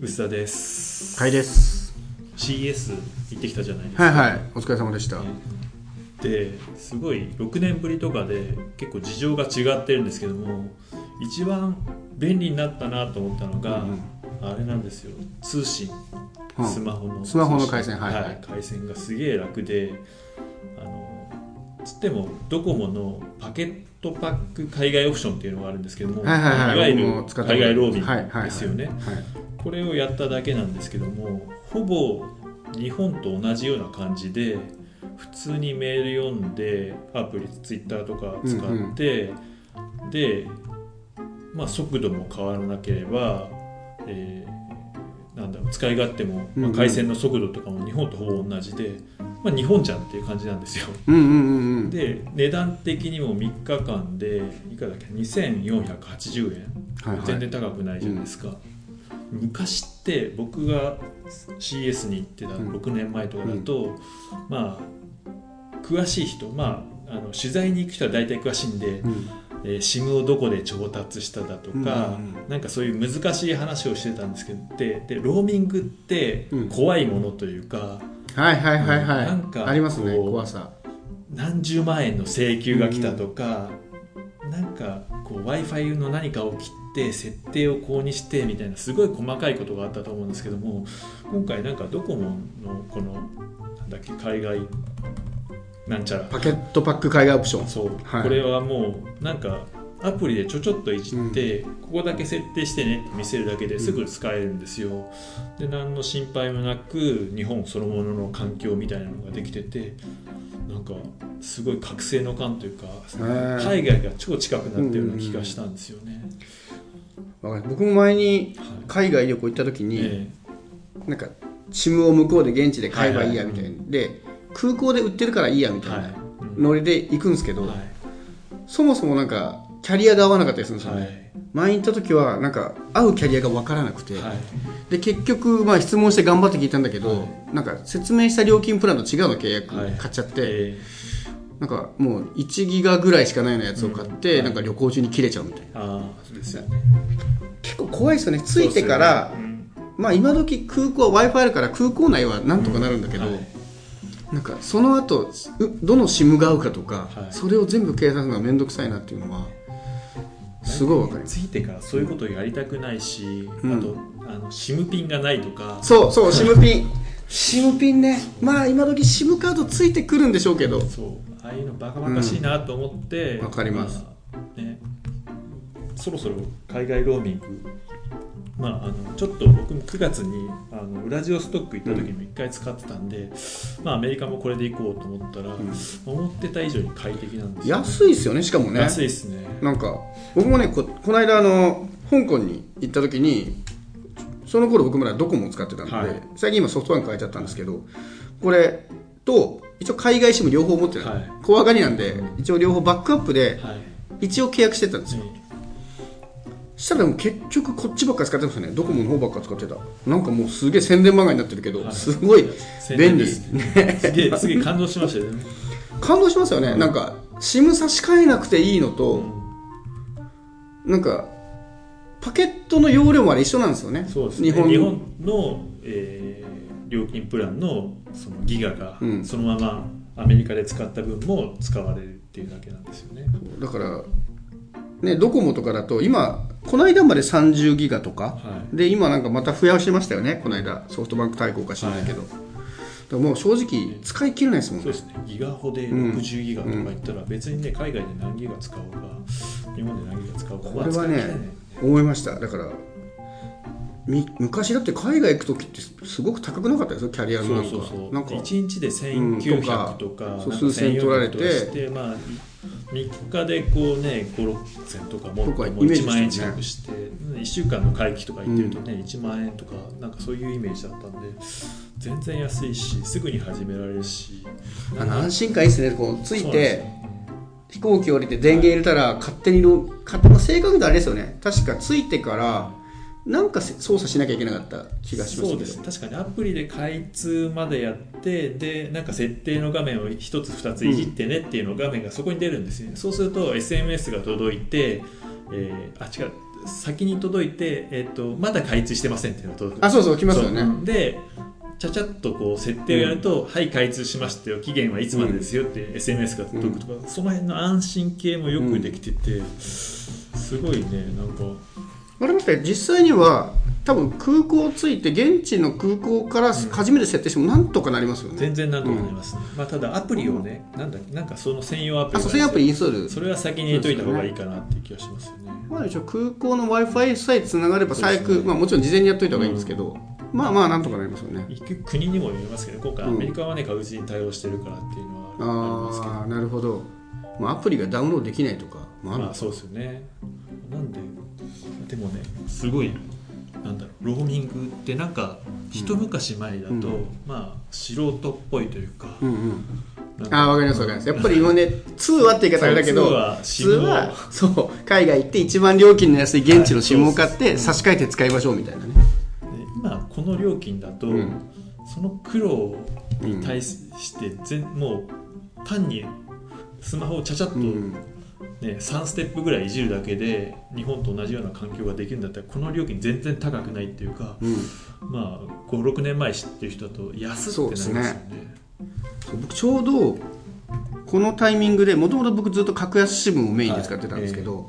薄田です。かいです。CS 行ってきたじゃないですか。はいはい。お疲れ様でした、ですごい6年ぶりとかで結構事情が違ってるんですけども一番便利になったなと思ったのが、うんあれなんですよ。通信。うん。スマホのスマホの回線。はいはい。回線がすげえ楽であのつってもドコモのパケットパック海外オプションっていうのがあるんですけども、はいはいはい。わゆる僕も使った海外ローミはいはいはい。ングですよね、はいこれをやっただけなんですけどもほぼ日本と同じような感じで普通にメール読んでアプリツイッターとか使って、で、まあ、速度も変わらなければ、えーなんだろう使い勝手も、まあ、うんうん。回線の速度とかも日本とほぼ同じで、まあ、日本じゃんっていう感じなんですよ。うんうんうんうん。で値段的にも3日間でいくらだっけ2480円。はいはい。全然高くないじゃないですか、昔って僕が CS に行ってたうん。6年前とかだと、まあ詳しい人まああの取材に行く人は大体詳しいんで、うん。えー、SIM をどこで調達しただとか、うんうんうん。なんかそういう難しい話をしてたんですけどででローミングってうん。怖いものというか、はいはいはいはい。なんかありますね怖さ。何十万円の請求が来たとか、なんかこう w i f i の何かを切って設定をこうにしてみたいなすごい細かいことがあったと思うんですけども今回なんかドコモのこのなんだっけ海外なんちゃら。パケットパック海外オプション。そう、はい。これはもうなんかアプリでちょちょっといじって、ここだけ設定してねって見せるだけですぐ使えるんですよ、で何の心配もなく日本そのものの環境みたいなのができててなんかすごい覚醒の感というかー。海外が超近くなったような気がしたんですよね、わかる僕も前にはい。海外旅行行った時に、えなんか SIM を向こうで現地で買えばいいやみたいな、で空港で売ってるからいいやみたいなノリで行くんですけど、はい。そもそもなんかキャリアが合わなかったりするんですよね、はい。前に行った時はなんか合うキャリアが分からなくて、はい。で結局まあ質問して頑張って聞いたんだけど、はなんか説明した料金プランと違うの契約はい。買っちゃって、えなんかもう1ギガぐらいしかないようなやつを買って、なんか旅行中に切れちゃうみたいな。えああそうですよね。結構怖いですよね。着いてから、まあ今時空港は w i f i あるから空港内はなんとかなるんだけど、なんかその後うどの SIM が合うかとか、はい。それを全部計算するのが面倒くさいなっていうのはすごいわかります。ついてからそういうことをやりたくないし、うん。あとあの SIM ピンがないとか。そうそう SIM ピン。SIM ピンね。まあ今時 SIM カードついてくるんでしょうけど。そうああいうのバカバカしいなと思ってうんわかります。あね、そろそろ海外ローミングまあ、あのちょっと僕も9月にあのウラジオストック行った時も1回使ってたんで、まあ、アメリカもこれで行こうと思ったら、思ってた以上に快適なんですよ、安いですよねしかもね。安いですね。なんか僕もねここの間あの香港に行った時にその頃僕まだドコモを使ってたんで、はい。最近今ソフトバンク変えちゃったんですけどこれと一応海外 SIM 両方持ってる、はい。小上がりなんで一応両方バックアップではい、一応契約してたんですよ。ねしたら結局こっちばっかり使ってましたね。ドコモの方ばっかり使ってた。なんかもうすげえ宣伝漫画になってるけど、はい。すごい便利宣伝です。すげえすげえ感動しましたよね、感動しますよね、なんか SIM 差し替えなくていいのと、なんかパケットの容量もあれ一緒なんですよね。そうですね。日本日本の、えー料金プランのそのギガがうん。そのままアメリカで使った分も使われるっていうだけなんですよね。だからねドコモとかだと今この間まで30ギガとか、はで今なんかまた増やしましたよね。この間ソフトバンク対抗かしないけど、だからもう正直使い切れないですもんそうですね。ギガホで60ギガとか言ったら別にね海外で何ギガ使おうか日本で何ギガ使おうかこれはねまあ使い切れない思いました。だからみ昔だって海外行く時ってすごく高くなかったですよキャリアのそなんか。うそうそう。なんか。1日でうんとか。1900とか,、そうなんか数千取られて。1400とかしてまあ3日でこうね56千とかもう1イメージですよね。万円近くして、1週間の会期とか行ってるとね、1万円とかなんかそういうイメージだったんで全然安いしすぐに始められるし。あの安心感いいですね。こうついてよ。飛行機降りて電源入れたら勝手にロ勝手に正確であれですよね。確かついてからなんかせ操作しなきゃいけなかった気がしますけど。そうです。確かにアプリで開通までやってでなんか設定の画面を1つ2ついじってねっていうの画面がそこに出るんですよね、そうすると SMS が届いて、えーあ違う。先に届いて、えっとまだ開通してませんっていうのが届くあそうそう来ますよね。でちゃちゃっとこう設定をやると、はい開通しましたよ。期限はいつまでですよって SMS が届くとか、その辺の安心系もよくできてて、すごいねなんかあれ待って実際には多分空港着いて現地の空港から初めて設定してもなんとかなりますよね、全然なんとかなります。ね、まあ、ただアプリをねなんだなんかその専用アプリがあそうそういうアプリインストール。それは先に入れといた方がいいかなっていう気がしますよね。まあ空港の w i f i さえつながれば最悪、ね。まあ、もちろん事前にやっといた方がいいんですけど、まあまあなんとかなりますよね。行く国にもよりますけど今回アメリカはね確実に対応してるからっていうのはありますけど。ああなるほど、まあ、アプリがダウンロードできないとかもあるまあそうですよね。なんででもねすごいなんだろうローミングってなんか一昔前だと、うん。まあ素人っぽいというか、うんうん。ああわかりますわかります。やっぱり今ね通話って言い方あれだけどそう通話そう海外行って一番料金の安い現地の SIM を買って差し替えて使いましょうみたいなね。で今この料金だと、うん。その苦労に対して全、もう単にスマホをちゃちゃっと、うんね、3ステップぐらいいじるだけで日本と同じような環境ができるんだったらこの料金全然高くないっていうか、うん。まあ56年前知ってる人だと安ってなりますよね。そう僕ちょうどこのタイミングでもともと僕ずっと格安支分をメインで使ってたんですけど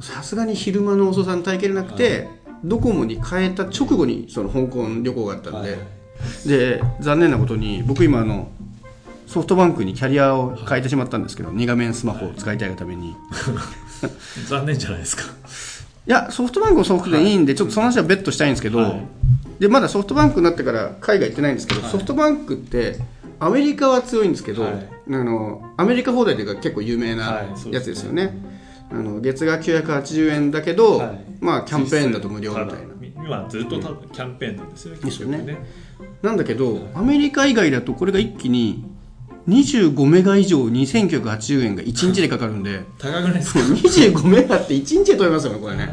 さすがに昼間の遅さに耐えきれなくて、ドコモに変えた直後にその香港旅行があったんで、はい。で残念なことに僕今あのソフトバンクにキャリアを変えてしまったんですけど、2画面スマホを使いたいがために、い、残念じゃないですか。やソフトバンクもソフトでいいんで、ちょっとその話は別途したいんですけど、はい。でまだソフトバンクになってから海外行ってないんですけど、はい。ソフトバンクってアメリカは強いんですけど、はい。あのアメリカ放題というか結構有名はなやつですよね,、あの月額980円だけど、はい。まあキャンペーンだと無料みたいな。今ずっとキャンペーンなんですよね。ですよね。なんだけどアメリカ以外だとこれが一気に25メガ以上2980円が1日でかかるんで。高くないですか？25メガって1日で取れますよねこれね。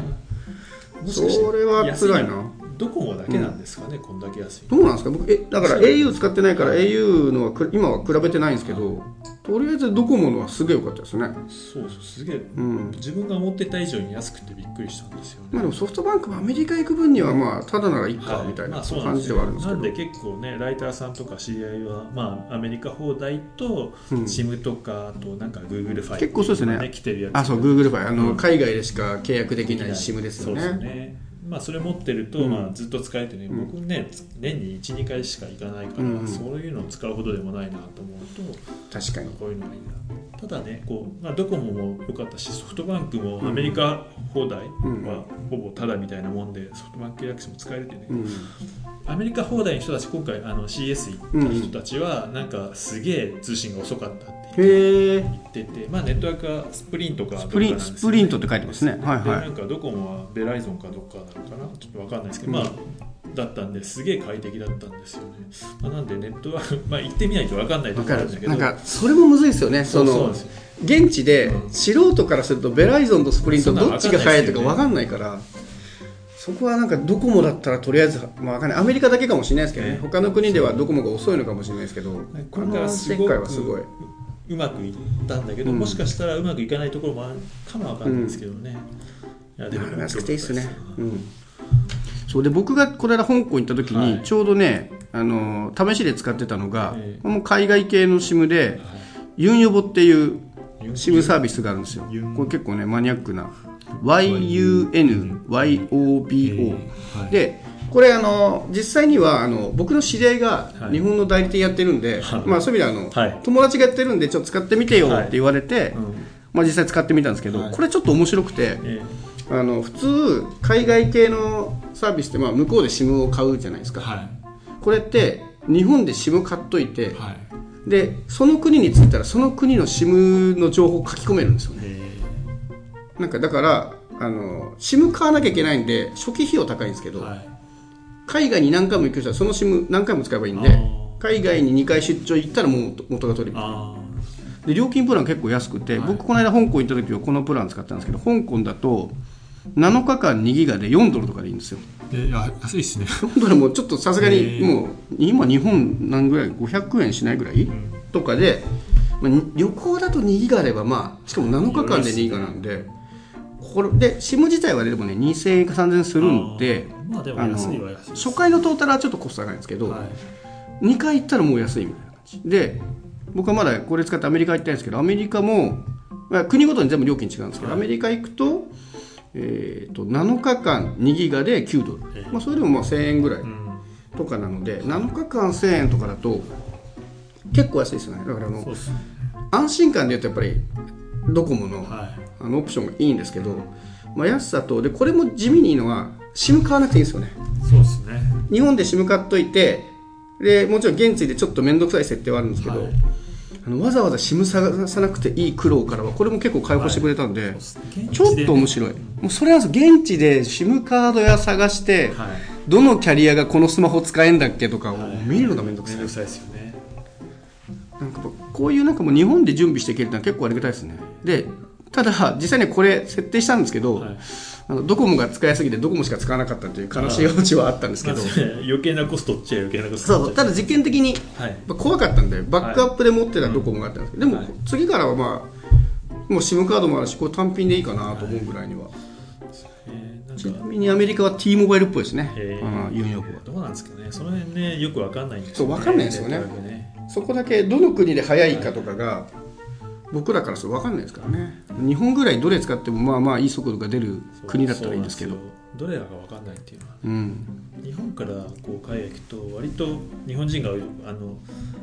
それは辛いなドコモだけなんですかね、こんだけ安いどうなんですか？僕えだから au 使ってないから au のはく今は比べてないんですけどとりあえずドコモのはすげえ良かったですね。そうそうすげえ、ん。自分が思ってた以上に安くてびっくりしたんですよね。まあでもソフトバンクもアメリカ行く分にはまあただならいいかはい。みたいな感じではあるんですけど、なんで結構ねライターさんとか知り合いは、まあ、アメリカ放題とうん。SIM とかあとなんか Google ファイル結構そうですね。来てるやつ。あそう Google ファイ。あの、うん。海外でしか契約できない SIM ですよね。そうですねまあ、それ持ってると、うん。まあ、ずっと使えてね、うん。僕ね年に1、2回しか行かないから、うんうん。そういうのを使うほどでもないなと思うと確かに。こういうのがいいな。ただねこう、まあ、ドコモも良かったしソフトバンクもアメリカ放題はほぼタダみたいなもんでソフトバンク契約しても使えるってね、うん。アメリカ放題の人たち今回あの CES 行った人たちは、なんかすげえ通信が遅かったってへえ言ってて、まあ、ネットワークはスプリントかどっかスプリンなんですよね。スプリントって書いてますね。はいはい。でなんかドコモはベライゾンかどっかなのかなちょっとわかんないですけど、うんまあだったんですげえ快適だったんですよね、まあ、なんでネットワーク、まあ、行ってみないとわかんないとわかるころあるんだけど。なんかそれもむずいですよ。ねその現地でうん素人からするとベライゾンとスプリントどっちが速いとか分わかんないからそこはなんかドコモだったらとりあえず、まあ、わかんない。アメリカだけかもしれないですけどね。ね。他の国ではドコモが遅いのかもしれないですけどこ今回はすごい、うまくいったんだけど、うん。もしかしたらうまくいかないところもあるかもわかんないですけどね、いやでも安くていいっすね。うん。そうで僕がこの間香港行った時はい。にちょうどね、あの試しで使ってたのが、ええ。これも海外系の SIM でですユンヨボっていう SIM サービスがあるんですよ。これ結構ねマニアックな。YUNYOBO、はい。でこれあの実際にはあの僕の知り合いがはい。日本の代理店やってるんで、はい。まあ、そういう意味であの、はい。友達がやってるんでちょっと使ってみてよって言われて、うん。まあ、実際使ってみたんですけど、はい。これちょっと面白くてえあの普通海外系のサービスってまあ向こうで SIM を買うじゃないですか、ーはい。これって日本で SIM 買っといて、はい。でその国に着いたらその国の SIM の情報を書き込めるんですよね。えなんかだからあの SIM 買わなきゃいけないんで初期費用高いんですけど、ーはい海外に何回も行く人はその SIM 何回も使えばいいんで海外に2回出張行ったらもう元元が取れる。あで料金プラン結構安くて、はい。僕この間香港行った時はこのプラン使ったんですけど香港だと7日間2ギガで4ドルとかでいいんですよ。ーえあ安いですね。4ドルもちょっとさすがにもう今日本何ぐらい？500円しないぐらい、ん。とかで、まあに旅行だと2ギガあればまあしかも7日間で2ギガなんでこれで SIM 自体はでもね2000円か3000円するんであー。まあでもあの安いは安いです。初回のトータルはちょっとコスト高いんですけど、はい。2回行ったらもう安いみたいな感じ。で僕はまだこれ使ってアメリカ行ったんですけどアメリカも、まあ、国ごとに全部料金違うんですけど、はい。アメリカ行くと,、えー、と7日間2ギガで9ドル、ええ。まあ、それでもまあ1000円ぐらいうん。とかなので7日間1000円とかだと結構安いですよね。だからあの安心感で言うとやっぱりドコモのはいあのオプションがいいんですけど、まあ、安さとでこれも地味にいいのは SIM 買わなくていいんですよね。そうですね。日本で SIM 買っといてでもちろん現地でちょっと面倒くさい設定はあるんですけど、はい。あのわざわざ SIM 探さなくていい苦労からはこれも結構解放してくれたんで、そうですね。ちょっと面白い。もうそれは現地で SIM カード屋探して、はい。どのキャリアがこのスマホ使えんだっけとかをはい。見るのが面倒くさい、面倒くさいですよね。なんかこういうなんかもう日本で準備していけるのは結構ありがたいですね。でただ実際にこれ設定したんですけど、はい。あのドコモが使いすぎてドコモしか使わなかったという悲しいオチはあったんですけど、ま あ余計なコストっちゃ余計なコスト。ただ実験的にはい。怖かったんでバックアップで持ってたドコモがあったんですけど、でもはい次からはまあもう SIM カードもあるしこれ単品でいいかなと思うぐらいには、ちなかみにアメリカは T モバイルっぽいですね、へーあのユンヨークはどうなんですかね。その辺ねよくわかんないんですそうわかんないですよね。ね。そこだけどの国で早いかとかが僕らからすると分かんないですからね。日本ぐらいどれ使ってもまあまあいい速度が出る国だったらいいんですけど。どれらかわかんないっていうのはうん日本からこう海外行くと割と日本人があの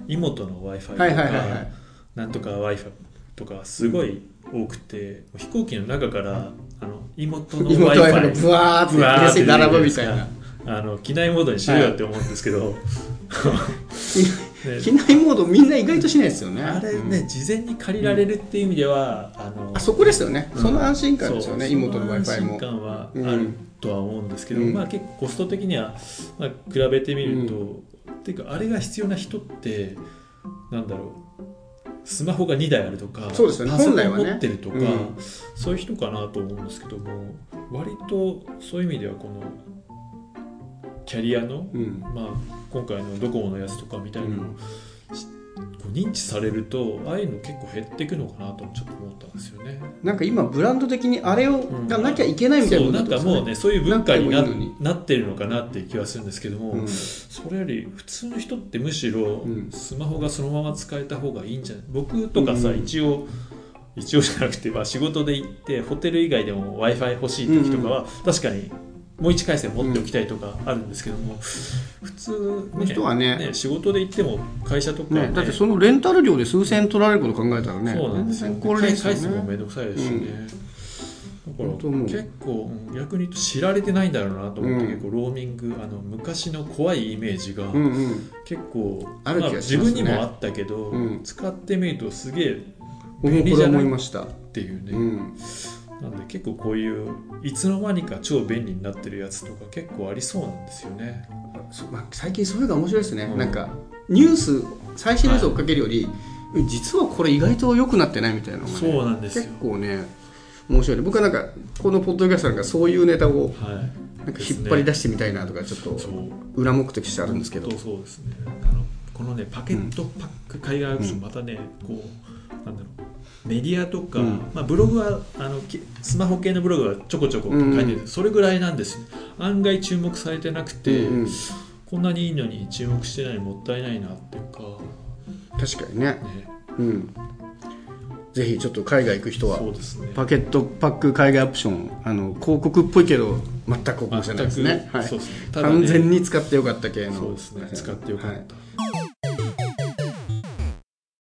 妹の w i f i とか、はいはいはいはい。なんとか w i f i とかすごい多くて、飛行機の中からあの妹の w 妹 i は f i かブワーってブワーって並ぶみたいな。あの機内モードにしろよって思うんですけど、ね機内モードみんな意外としないですよね。あれね、うん。事前に借りられるっていう意味では、あのあそこですよね、うん。その安心感ですよね妹の w i f i も安心感はあるとは思うんですけど、うん。まあ結構コスト的には、まあ、比べてみると、っていうかあれが必要な人ってなんだろう。スマホが2台あるとかそうですよね。パソコン持ってるとか、うん。そういう人かなと思うんですけども割とそういう意味ではこのキャリアの、うん。まあ、今回のドコモのやつとかみたいなのを、認知されるとああいうの結構減っていくのかなとちょっと思ったんですよね。なんか今ブランド的にあれをうん。がなきゃいけないみたいなそうなんかもうねそういう文化にななってるのかなっていう気はするんですけども、うん。それより普通の人ってむしろうん。スマホがそのまま使えた方がいいんじゃない？僕とかさ、うん一応一応じゃなくて、まあ、仕事で行ってホテル以外でも w i f i 欲しい時とかは、確かにもう一回線持っておきたいとかあるんですけども、普通、の人はね。仕事で行っても会社とか、ね。ね、だってそのレンタル料で数千円取られること考えたらね。そうなんですよ、全然これ返すのもめねんどくさいですしね、だから結構う。ん逆に言うと知られてないんだろうなと思って、うん。結構ローミングあの昔の怖いイメージが結構、ある気がしますね。自分にもあったけど、うん。使ってみるとすげえ僕もこれ思いました。っていうね、うんなんで結構こういういつの間にか超便利になってるやつとか結構ありそうなんですよね。そまあ、最近そういうのが面白いですね、うん。なんかニュース最新ニュースを追っかけるより、実はこれ意外と良くなってないみたいなのが、ね、そうなんですよ。結構ね面白いね。僕はなんかこのポッドキャストなんかそういうネタをはい。なんか引っ張り出してみたいなとかちょっと裏目的としてあるんですけど。そうですね。あのこのねパケットパック海外オプションまたね、こうなんだろうメディアとか、うん。まあ、ブログはあのきスマホ系のブログはちょこちょこ書いてるんです、それぐらいなんです。よ案外注目されてなくて、うんうん。こんなにいいのに注目してないのもったいないなっていうか、確かにね、ね、うん、ぜひちょっと海外行く人はそうですね。パケットパック海外オプションあの広告っぽいけど全く広告じゃないですね。はい。そうですね。ただね。完全に使ってよかった系の。そうですね。使ってよかった、はい